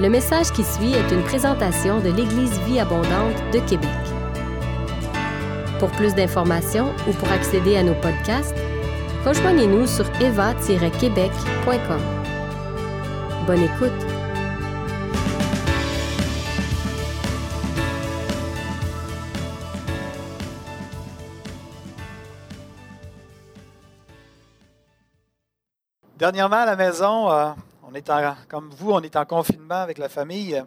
Le message qui suit est une présentation de l'Église Vie Abondante de Québec. Pour plus d'informations ou pour accéder à nos podcasts, rejoignez-nous sur eva-québec.com. Bonne écoute! Dernièrement, à la maison, euh, on est en- comme vous, on est en confinement avec la famille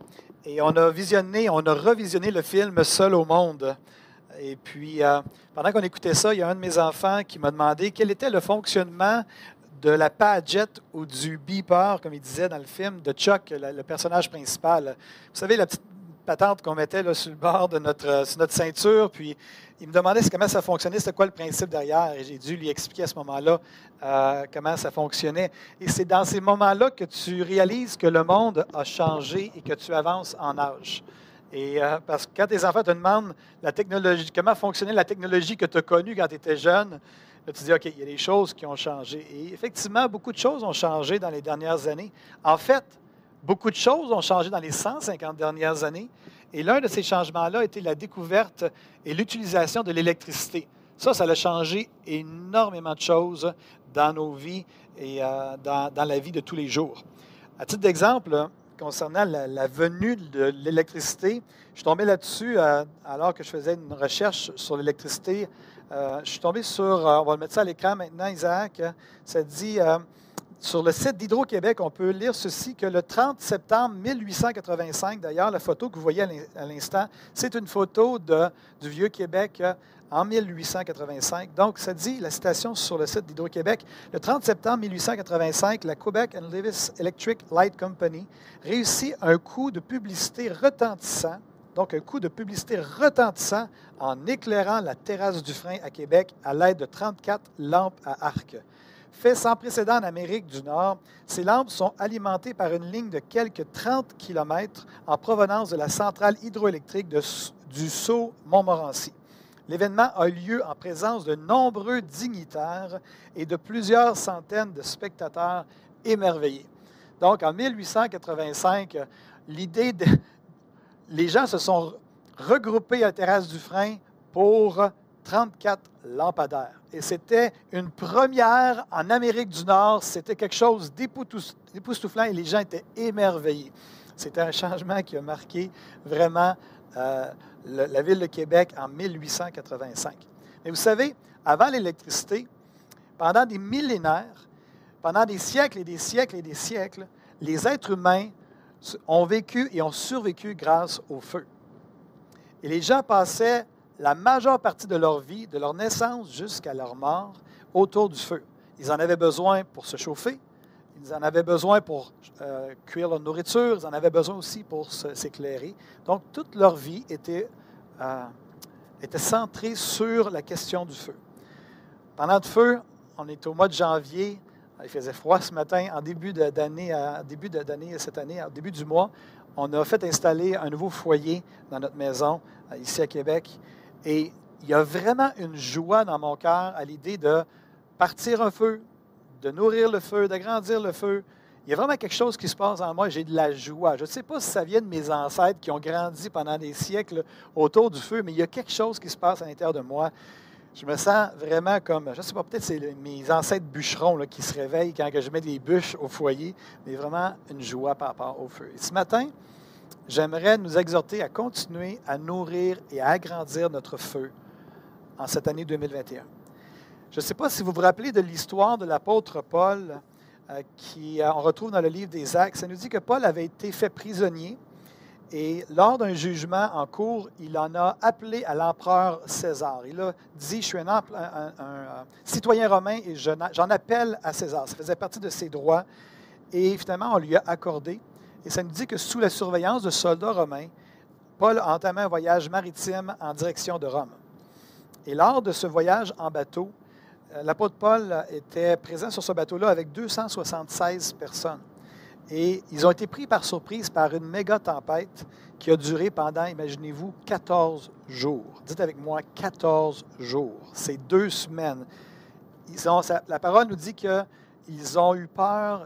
et on a visionné, on a revisionné le film Seul au monde. Et puis, euh, pendant qu'on écoutait ça, il y a un de mes enfants qui m'a demandé quel était le fonctionnement de la padgette ou du beeper, comme il disait dans le film, de Chuck, le, personnage principal. Vous savez, la petite patente qu'on mettait là, sur le bord de notre, sur notre ceinture, puis il me demandait comment ça fonctionnait, c'était quoi le principe derrière, et j'ai dû lui expliquer à ce moment-là euh, comment ça fonctionnait. Et c'est dans ces moments-là que tu réalises que le monde a changé et que tu avances en âge. Et euh, parce que quand tes enfants te demandent comment fonctionnait la technologie que tu as connue quand tu étais jeune, tu dis, OK, il y a des choses qui ont changé. Et effectivement, beaucoup de choses ont changé dans les dernières années. En fait, beaucoup de choses ont changé dans les 150 dernières années. Et l'un de ces changements-là était la découverte et l'utilisation de l'électricité. Ça, ça a changé énormément de choses dans nos vies et euh, dans, la vie de tous les jours. À titre d'exemple, concernant la, venue de l'électricité, je suis tombé là-dessus euh, alors que je faisais une recherche sur l'électricité. Euh, je suis tombé sur, on va le mettre ça à l'écran maintenant, Isaac, ça dit, sur le site d'Hydro-Québec, on peut lire ceci, que le 30 septembre 1885, d'ailleurs, la photo que vous voyez à l'in- à l'instant, c'est une photo de, du Vieux-Québec euh, en 1885. Donc, ça dit, la citation sur le site d'Hydro-Québec, le 30 septembre 1885, la Quebec and Lewis Electric Light Company réussit un coup de publicité retentissant, donc un coup de publicité retentissant en éclairant la terrasse du frein à Québec à l'aide de 34 lampes à arc. Fait sans précédent en Amérique du Nord, ces lampes sont alimentées par une ligne de quelques 30 km en provenance de la centrale hydroélectrique du Sceau Montmorency. L'événement a eu lieu en présence de nombreux dignitaires et de plusieurs centaines de spectateurs émerveillés. Donc, en 1885, euh, l'idée de... Les gens se sont regroupés à terrasse du frein pour 34 lampadaires. Et c'était une première en Amérique du Nord. C'était quelque chose d'époustouflant et les gens étaient émerveillés. C'était un changement qui a marqué vraiment euh, la ville de Québec en 1885. Mais vous savez, avant l'électricité, pendant des millénaires, pendant des siècles et des siècles et des siècles, les êtres humains ont vécu et ont survécu grâce au feu. Et les gens passaient la majeure partie de leur vie, de leur naissance jusqu'à leur mort, autour du feu. Ils en avaient besoin pour se chauffer, ils en avaient besoin pour euh, cuire leur nourriture, ils en avaient besoin aussi pour s'éclairer. Donc, toute leur vie était, euh, était centrée sur la question du feu. Pendant le feu, on est au mois de janvier, il faisait froid ce matin, en début d'année, en début d'année cette année, en début du mois, on a fait installer un nouveau foyer dans notre maison, euh, ici à Québec. Et il y a vraiment une joie dans mon cœur à l'idée de partir un feu, de nourrir le feu, d'agrandir le feu. Il y a vraiment quelque chose qui se passe en moi. J'ai de la joie. Je ne sais pas si ça vient de mes ancêtres qui ont grandi pendant des siècles autour du feu, mais il y a quelque chose qui se passe à l'intérieur de moi. Je me sens vraiment comme, je ne sais pas, peut-être c'est mes ancêtres bûcherons qui se réveillent quand je mets des bûches au foyer, mais vraiment une joie par rapport au feu. Et ce matin, j'aimerais nous exhorter à continuer à nourrir et à agrandir notre feu en cette année 2021. Je ne sais pas si vous vous rappelez de l'histoire de l'apôtre Paul, euh, qui euh, on retrouve dans le livre des Actes. Ça nous dit que Paul avait été fait prisonnier et lors d'un jugement en cours, il en a appelé à l'empereur César. Il a dit, je suis un, euh, citoyen romain et j'en appelle à César. Ça faisait partie de ses droits. Et finalement, on lui a accordé. Et ça nous dit que sous la surveillance de soldats romains, Paul a entamé un voyage maritime en direction de Rome. Et lors de ce voyage en bateau, euh, l'apôtre Paul était présent sur ce bateau-là avec 276 personnes. Et ils ont été pris par surprise par une méga tempête qui a duré pendant, imaginez-vous, 14 jours. Dites avec moi, 14 jours. C'est deux semaines. Ils ont, la parole nous dit qu'ils ont eu peur,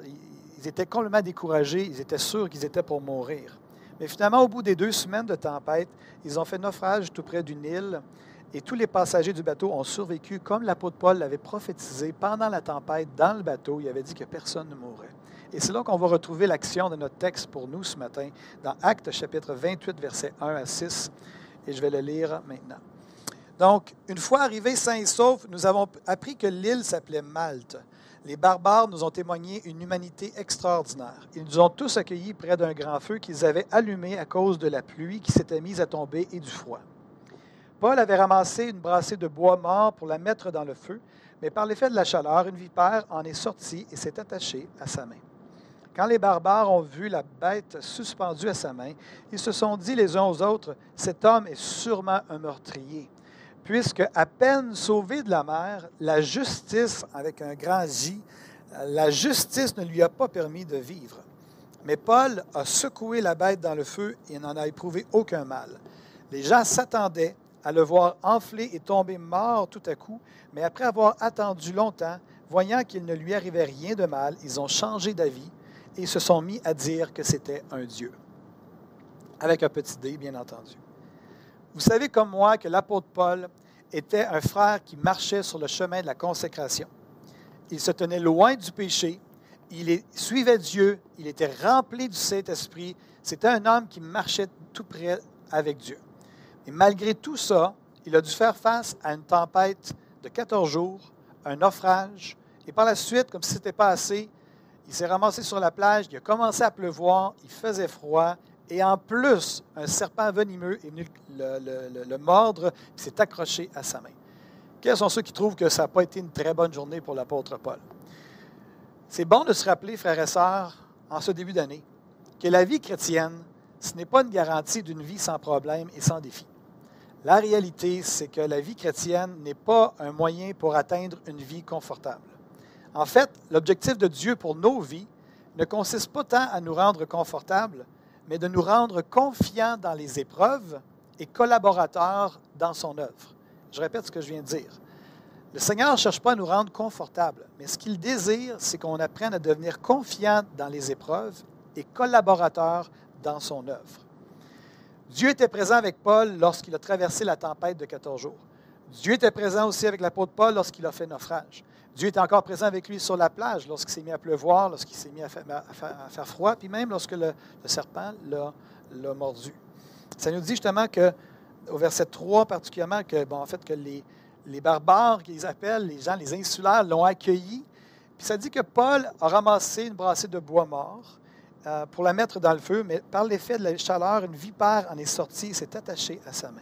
ils étaient complètement découragés, ils étaient sûrs qu'ils étaient pour mourir. Mais finalement, au bout des deux semaines de tempête, ils ont fait naufrage tout près d'une île et tous les passagers du bateau ont survécu comme l'apôtre Paul l'avait prophétisé pendant la tempête dans le bateau. Il avait dit que personne ne mourrait. Et c'est là qu'on va retrouver l'action de notre texte pour nous ce matin, dans Actes chapitre 28, versets 1 à 6. Et je vais le lire maintenant. Donc, une fois arrivés sains et saufs, nous avons appris que l'île s'appelait Malte. Les barbares nous ont témoigné une humanité extraordinaire. Ils nous ont tous accueillis près d'un grand feu qu'ils avaient allumé à cause de la pluie qui s'était mise à tomber et du froid. Paul avait ramassé une brassée de bois mort pour la mettre dans le feu, mais par l'effet de la chaleur, une vipère en est sortie et s'est attachée à sa main. Quand les barbares ont vu la bête suspendue à sa main, ils se sont dit les uns aux autres, Cet homme est sûrement un meurtrier, puisque à peine sauvé de la mer, la justice, avec un grand J, la justice ne lui a pas permis de vivre. Mais Paul a secoué la bête dans le feu et n'en a éprouvé aucun mal. Les gens s'attendaient à le voir enfler et tomber mort tout à coup, mais après avoir attendu longtemps, voyant qu'il ne lui arrivait rien de mal, ils ont changé d'avis et se sont mis à dire que c'était un Dieu. Avec un petit dé, bien entendu. Vous savez comme moi que l'apôtre Paul était un frère qui marchait sur le chemin de la consécration. Il se tenait loin du péché, il suivait Dieu, il était rempli du Saint-Esprit. C'était un homme qui marchait tout près avec Dieu. Et malgré tout ça, il a dû faire face à une tempête de 14 jours, un naufrage, et par la suite, comme si ce n'était pas assez, il s'est ramassé sur la plage, il a commencé à pleuvoir, il faisait froid, et en plus, un serpent venimeux est venu le, mordre, et s'est accroché à sa main. Quels sont ceux qui trouvent que ça n'a pas été une très bonne journée pour l'apôtre Paul? C'est bon de se rappeler, frères et sœurs, en ce début d'année, que la vie chrétienne, ce n'est pas une garantie d'une vie sans problème et sans défi. La réalité, c'est que la vie chrétienne n'est pas un moyen pour atteindre une vie confortable. En fait, l'objectif de Dieu pour nos vies ne consiste pas tant à nous rendre confortables, mais de nous rendre confiants dans les épreuves et collaborateurs dans son œuvre. Je répète ce que je viens de dire. Le Seigneur ne cherche pas à nous rendre confortables, mais ce qu'il désire, c'est qu'on apprenne à devenir confiant dans les épreuves et collaborateurs dans son œuvre. Dieu était présent avec Paul lorsqu'il a traversé la tempête de 14 jours. Dieu était présent aussi avec l'apôtre Paul lorsqu'il a fait naufrage. Dieu était encore présent avec lui sur la plage lorsqu'il s'est mis à pleuvoir, lorsqu'il s'est mis à faire, froid, puis même lorsque le, serpent l'a mordu. Ça nous dit justement que, au verset 3 particulièrement, que, bon, en fait, que les, les barbares qu'ils appellent, les gens, les insulaires, l'ont accueilli. Puis ça dit que Paul a ramassé une brassée de bois mort euh, pour la mettre dans le feu, mais par l'effet de la chaleur, une vipère en est sortie et s'est attachée à sa main.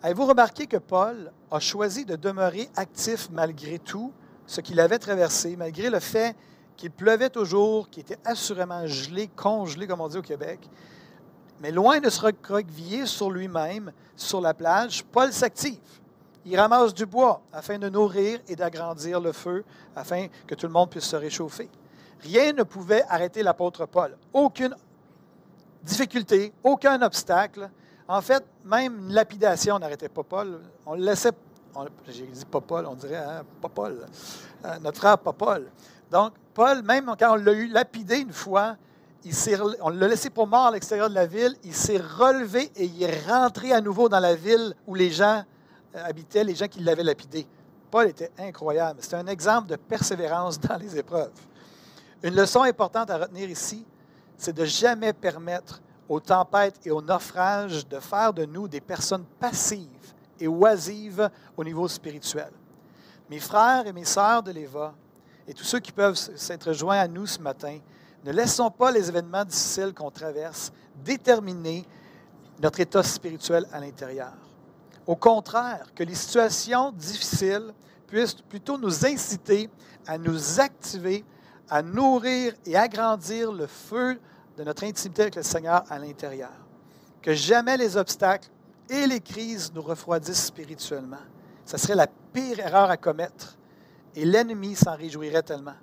Avez-vous remarqué que Paul a choisi de demeurer actif malgré tout ce qu'il avait traversé, malgré le fait qu'il pleuvait toujours, qu'il était assurément gelé, congelé, comme on dit au Québec? Mais loin de se recroqueviller sur lui-même, sur la plage, Paul s'active. Il ramasse du bois afin de nourrir et d'agrandir le feu, afin que tout le monde puisse se réchauffer. Rien ne pouvait arrêter l'apôtre Paul. Aucune difficulté, aucun obstacle. En fait, même une lapidation n'arrêtait pas Paul. On le laissait, j'ai dit pas Paul, on dirait hein, pas Paul, euh, notre frère pas Paul. Donc, Paul, même quand on l'a eu lapidé une fois, il on l'a laissé pour mort à l'extérieur de la ville, il s'est relevé et il est rentré à nouveau dans la ville où les gens euh, habitaient, les gens qui l'avaient lapidé. Paul était incroyable. C'est un exemple de persévérance dans les épreuves. Une leçon importante à retenir ici, c'est de jamais permettre aux tempêtes et aux naufrages de faire de nous des personnes passives et oisives au niveau spirituel. Mes frères et mes sœurs de l'Éva et tous ceux qui peuvent s'être joints à nous ce matin, ne laissons pas les événements difficiles qu'on traverse déterminer notre état spirituel à l'intérieur. Au contraire, que les situations difficiles puissent plutôt nous inciter à nous activer à nourrir et agrandir le feu de notre intimité avec le Seigneur à l'intérieur. Que jamais les obstacles et les crises nous refroidissent spirituellement. Ce serait la pire erreur à commettre et l'ennemi s'en réjouirait tellement.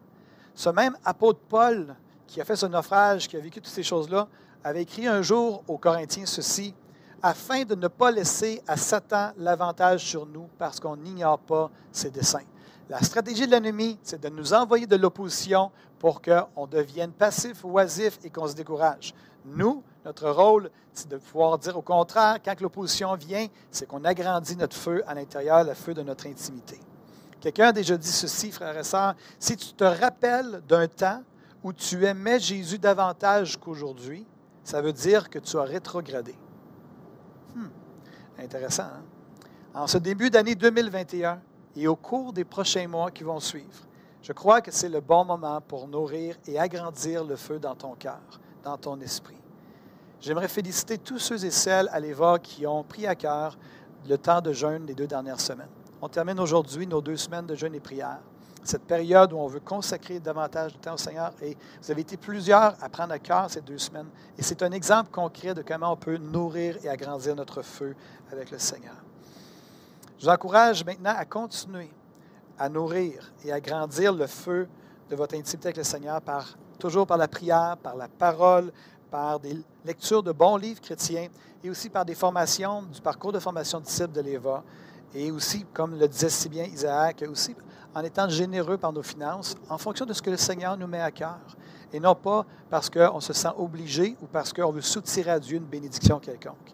Ce même apôtre Paul, qui a fait ce naufrage, qui a vécu toutes ces choses-là, avait écrit un jour aux Corinthiens ceci, afin de ne pas laisser à Satan l'avantage sur nous parce qu'on n'ignore pas ses desseins. La stratégie de l'ennemi, c'est de nous envoyer de l'opposition pour qu'on devienne passif oisif et qu'on se décourage. Nous, notre rôle, c'est de pouvoir dire au contraire, quand l'opposition vient, c'est qu'on agrandit notre feu à l'intérieur, le feu de notre intimité. Quelqu'un a déjà dit ceci, frères et sœurs, si tu te rappelles d'un temps où tu aimais Jésus davantage qu'aujourd'hui, ça veut dire que tu as rétrogradé. Hmm. Intéressant, hein? En ce début d'année 2021 et au cours des prochains mois qui vont suivre, je crois que c'est le bon moment pour nourrir et agrandir le feu dans ton cœur, dans ton esprit. J'aimerais féliciter tous ceux et celles à l'Éva qui ont pris à cœur le temps de jeûne des deux dernières semaines. On termine aujourd'hui nos deux semaines de jeûne et prière cette période où on veut consacrer davantage de temps au Seigneur. Et vous avez été plusieurs à prendre à cœur ces deux semaines. Et c'est un exemple concret de comment on peut nourrir et agrandir notre feu avec le Seigneur. Je vous encourage maintenant à continuer à nourrir et à grandir le feu de votre intimité avec le Seigneur par, toujours par la prière, par la parole, par des lectures de bons livres chrétiens et aussi par des formations du parcours de formation disciple de l'Éva. Et aussi, comme le disait si bien Isaac, aussi en étant généreux par nos finances, en fonction de ce que le Seigneur nous met à cœur, et non pas parce qu'on se sent obligé ou parce qu'on veut soutirer à Dieu une bénédiction quelconque.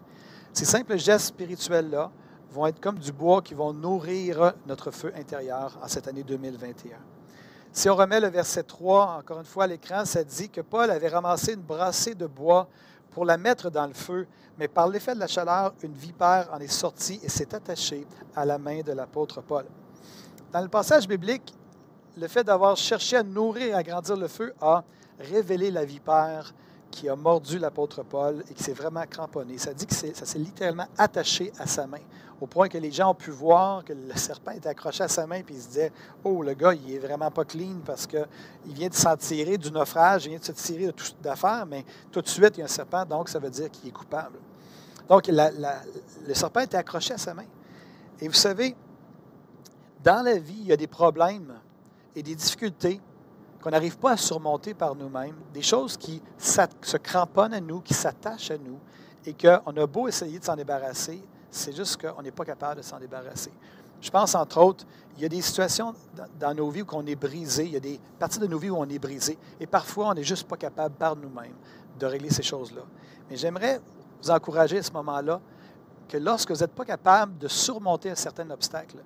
Ces simples gestes spirituels-là vont être comme du bois qui vont nourrir notre feu intérieur en cette année 2021. Si on remet le verset 3, encore une fois à l'écran, ça dit que Paul avait ramassé une brassée de bois pour la mettre dans le feu, mais par l'effet de la chaleur, une vipère en est sortie et s'est attachée à la main de l'apôtre Paul. Dans le passage biblique, le fait d'avoir cherché à nourrir et à grandir le feu a révélé la vipère qui a mordu l'apôtre Paul et qui s'est vraiment cramponné. Ça dit que ça s'est littéralement attaché à sa main, au point que les gens ont pu voir que le serpent était accroché à sa main, puis ils se disaient Oh, le gars, il est vraiment pas clean parce qu'il vient de s'en tirer du naufrage, il vient de se tirer de toute d'affaires, mais tout de suite, il y a un serpent, donc ça veut dire qu'il est coupable. Donc, le serpent était accroché à sa main. Et vous savez, dans la vie, il y a des problèmes et des difficultés qu'on n'arrive pas à surmonter par nous-mêmes, des choses qui se cramponnent à nous, qui s'attachent à nous, et qu'on a beau essayer de s'en débarrasser, c'est juste qu'on n'est pas capable de s'en débarrasser. Je pense, entre autres, il y a des situations dans nos vies où on est brisé, il y a des parties de nos vies où on est brisé, et parfois on n'est juste pas capable par nous-mêmes de régler ces choses-là. Mais j'aimerais vous encourager à ce moment-là que lorsque vous n'êtes pas capable de surmonter un certain obstacle,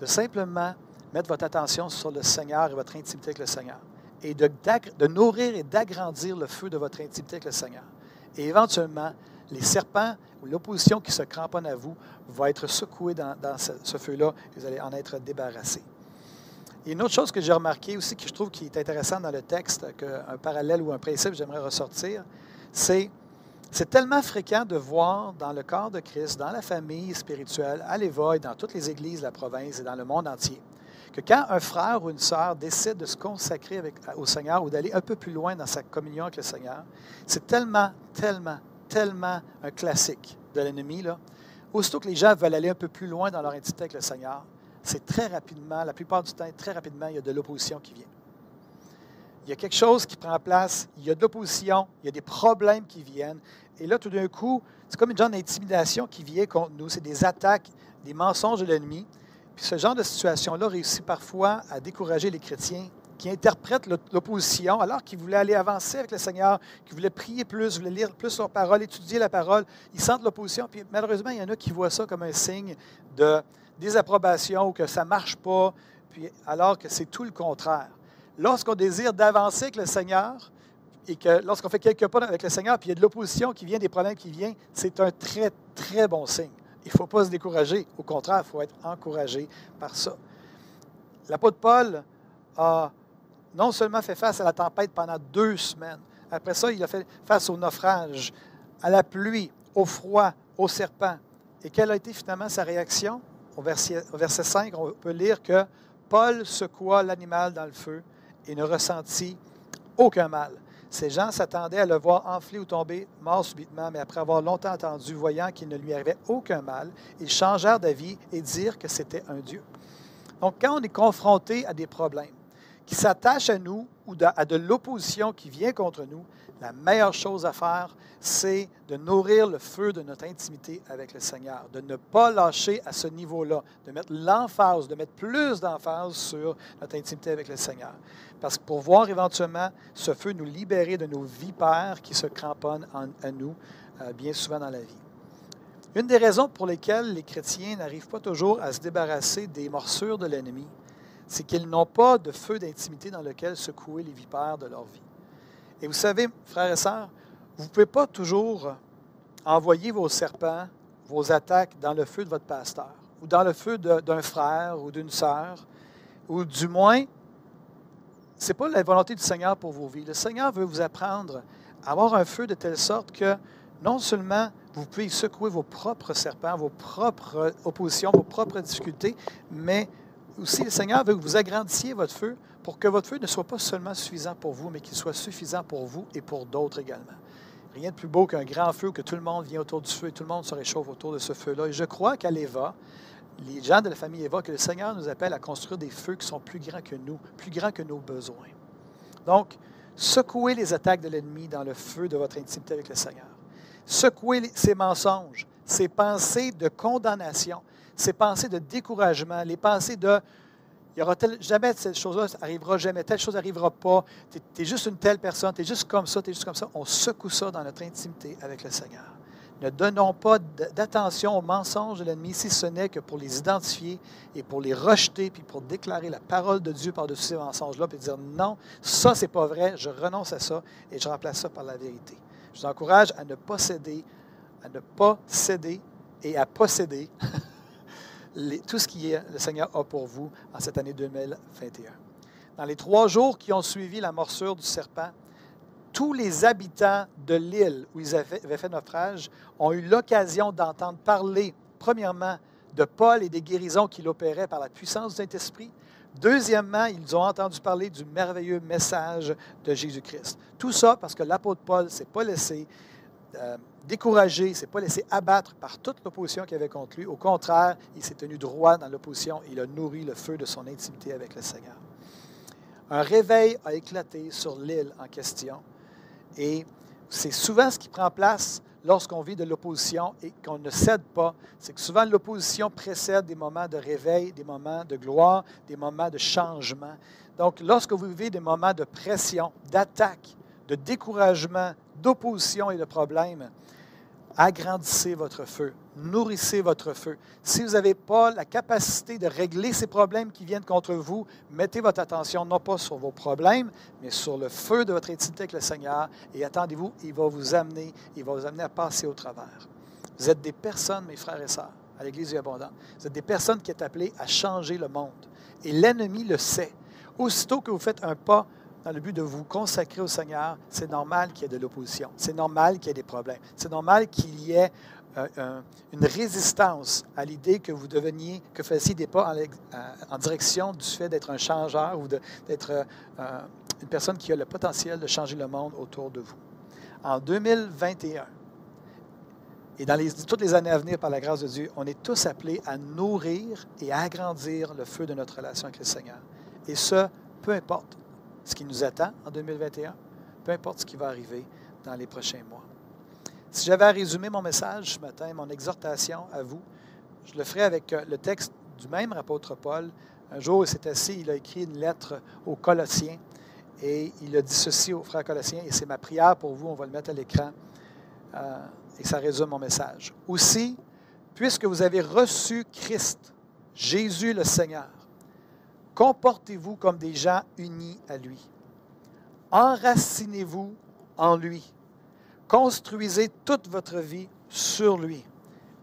de simplement mettre votre attention sur le Seigneur et votre intimité avec le Seigneur. Et de, nourrir et d'agrandir le feu de votre intimité avec le Seigneur. Et éventuellement, les serpents ou l'opposition qui se cramponne à vous va être secouée dans, ce, feu-là et vous allez en être débarrassé. Et une autre chose que j'ai remarqué aussi, que je trouve qui est intéressant dans le texte, un parallèle ou un principe j'aimerais ressortir, c'est c'est tellement fréquent de voir dans le corps de Christ, dans la famille spirituelle, à l'Éva dans toutes les églises de la province et dans le monde entier, que quand un frère ou une sœur décide de se consacrer au Seigneur ou d'aller un peu plus loin dans sa communion avec le Seigneur, c'est tellement, tellement, tellement un classique de l'ennemi. Aussitôt que les gens veulent aller un peu plus loin dans leur intimité avec le Seigneur, c'est très rapidement, la plupart du temps, très rapidement, il y a de l'opposition qui vient il y a quelque chose qui prend place, il y a de l'opposition, il y a des problèmes qui viennent. Et là, tout d'un coup, c'est comme une genre d'intimidation qui vient contre nous. C'est des attaques, des mensonges de l'ennemi. Puis ce genre de situation-là réussit parfois à décourager les chrétiens qui interprètent l'opposition alors qu'ils voulaient aller avancer avec le Seigneur, qui voulaient prier plus, voulaient lire plus leur parole, étudier la parole. Ils sentent l'opposition. Puis malheureusement, il y en a qui voient ça comme un signe de désapprobation ou que ça ne marche pas, puis alors que c'est tout le contraire lorsqu'on désire d'avancer avec le Seigneur, et que lorsqu'on fait quelques pas avec le Seigneur, puis il y a de l'opposition qui vient, des problèmes qui viennent, c'est un très, très bon signe. Il ne faut pas se décourager. Au contraire, il faut être encouragé par ça. L'apôtre Paul a non seulement fait face à la tempête pendant deux semaines, après ça, il a fait face au naufrage, à la pluie, au froid, au serpent. Et quelle a été finalement sa réaction? Au verset, au verset 5, on peut lire que Paul secoua l'animal dans le feu et ne ressentit aucun mal. Ces gens s'attendaient à le voir enfler ou tomber mort subitement, mais après avoir longtemps attendu, voyant qu'il ne lui arrivait aucun mal, ils changèrent d'avis et dirent que c'était un Dieu. Donc, quand on est confronté à des problèmes, qui s'attache à nous ou à de l'opposition qui vient contre nous, la meilleure chose à faire, c'est de nourrir le feu de notre intimité avec le Seigneur, de ne pas lâcher à ce niveau-là, de mettre l'emphase, de mettre plus d'emphase sur notre intimité avec le Seigneur. Parce que pour voir éventuellement ce feu nous libérer de nos vipères qui se cramponnent à nous euh, bien souvent dans la vie. Une des raisons pour lesquelles les chrétiens n'arrivent pas toujours à se débarrasser des morsures de l'ennemi, c'est qu'ils n'ont pas de feu d'intimité dans lequel secouer les vipères de leur vie. Et vous savez, frères et sœurs, vous ne pouvez pas toujours envoyer vos serpents, vos attaques dans le feu de votre pasteur, ou dans le feu d'un frère ou d'une sœur, ou du moins, ce n'est pas la volonté du Seigneur pour vos vies. Le Seigneur veut vous apprendre à avoir un feu de telle sorte que non seulement vous pouvez secouer vos propres serpents, vos propres oppositions, vos propres difficultés, mais aussi le Seigneur veut que vous agrandissiez votre feu pour que votre feu ne soit pas seulement suffisant pour vous, mais qu'il soit suffisant pour vous et pour d'autres également. Rien de plus beau qu'un grand feu, que tout le monde vient autour du feu et tout le monde se réchauffe autour de ce feu-là. Et je crois qu'à l'Eva, les gens de la famille Eva, que le Seigneur nous appelle à construire des feux qui sont plus grands que nous, plus grands que nos besoins. Donc, secouez les attaques de l'ennemi dans le feu de votre intimité avec le Seigneur. Secouez ces mensonges, ces pensées de condamnation, ces pensées de découragement, les pensées de il aura jamais cette chose-là, arrivera jamais, telle chose n'arrivera pas, tu es, juste une telle personne, tu es juste comme ça, tu es juste comme ça. On secoue ça dans notre intimité avec le Seigneur. Ne donnons pas d'attention aux mensonges de l'ennemi si ce n'est que pour les identifier et pour les rejeter, puis pour déclarer la parole de Dieu par-dessus ces mensonges-là, puis dire non, ça, c'est pas vrai, je renonce à ça et je remplace ça par la vérité. Je vous encourage à ne pas céder, à ne pas céder et à posséder tout ce que le Seigneur a pour vous en cette année 2021. Dans les trois jours qui ont suivi la morsure du serpent, tous les habitants de l'île où ils avaient, fait naufrage ont eu l'occasion d'entendre parler, premièrement, de Paul et des guérisons qu'il opérait par la puissance du Saint-Esprit. Deuxièmement, ils ont entendu parler du merveilleux message de Jésus-Christ. Tout ça parce que l'apôtre Paul ne s'est pas laissé euh, découragé, il ne s'est pas laissé abattre par toute l'opposition qu'il avait contre lui. Au contraire, il s'est tenu droit dans l'opposition il a nourri le feu de son intimité avec le Seigneur. Un réveil a éclaté sur l'île en question et c'est souvent ce qui prend place lorsqu'on vit de l'opposition et qu'on ne cède pas. C'est que souvent l'opposition précède des moments de réveil, des moments de gloire, des moments de changement. Donc, lorsque vous vivez des moments de pression, d'attaque, de découragement, d'opposition et de problèmes, agrandissez votre feu, nourrissez votre feu. Si vous n'avez pas la capacité de régler ces problèmes qui viennent contre vous, mettez votre attention non pas sur vos problèmes, mais sur le feu de votre intimité avec le Seigneur et attendez-vous, il va vous amener, il va vous amener à passer au travers. Vous êtes des personnes, mes frères et sœurs, à l'Église du Abondant. Vous êtes des personnes qui sont appelées à changer le monde. Et l'ennemi le sait. Aussitôt que vous faites un pas dans le but de vous consacrer au Seigneur, c'est normal qu'il y ait de l'opposition. C'est normal qu'il y ait des problèmes. C'est normal qu'il y ait euh, une résistance à l'idée que vous deveniez, que vous fassiez des pas en, direction du fait d'être un changeur ou d'être euh, une personne qui a le potentiel de changer le monde autour de vous. En 2021, et dans toutes les années à venir, par la grâce de Dieu, on est tous appelés à nourrir et à agrandir le feu de notre relation avec le Seigneur. Et ce, peu importe ce qui nous attend en 2021, peu importe ce qui va arriver dans les prochains mois. Si j'avais à résumer mon message ce matin, mon exhortation à vous, je le ferai avec euh, le texte du même apôtre Paul. Un jour, il s'est assis, il a écrit une lettre aux Colossiens et il a dit ceci aux frères Colossiens, et c'est ma prière pour vous, on va le mettre à l'écran, euh, et ça résume mon message. Aussi, puisque vous avez reçu Christ, Jésus le Seigneur, Comportez-vous comme des gens unis à lui. Enracinez-vous en lui. Construisez toute votre vie sur lui.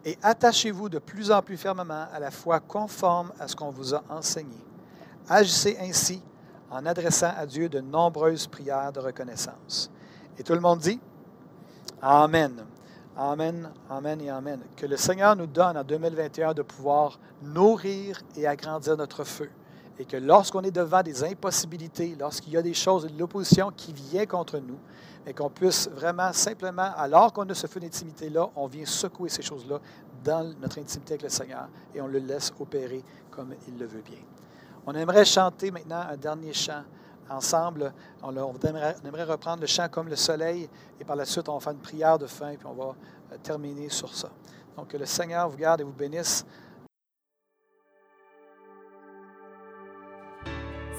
Et attachez-vous de plus en plus fermement à la foi conforme à ce qu'on vous a enseigné. Agissez ainsi en adressant à Dieu de nombreuses prières de reconnaissance. Et tout le monde dit Amen. Amen, Amen et Amen. Que le Seigneur nous donne en 2021 de pouvoir nourrir et agrandir notre feu et que lorsqu'on est devant des impossibilités, lorsqu'il y a des choses, de l'opposition qui vient contre nous, et qu'on puisse vraiment simplement, alors qu'on a ce feu d'intimité-là, on vient secouer ces choses-là dans notre intimité avec le Seigneur et on le laisse opérer comme il le veut bien. On aimerait chanter maintenant un dernier chant ensemble. On, aimerait, reprendre le chant comme le soleil et par la suite, on va faire une prière de fin puis on va euh, terminer sur ça. Donc, que le Seigneur vous garde et vous bénisse.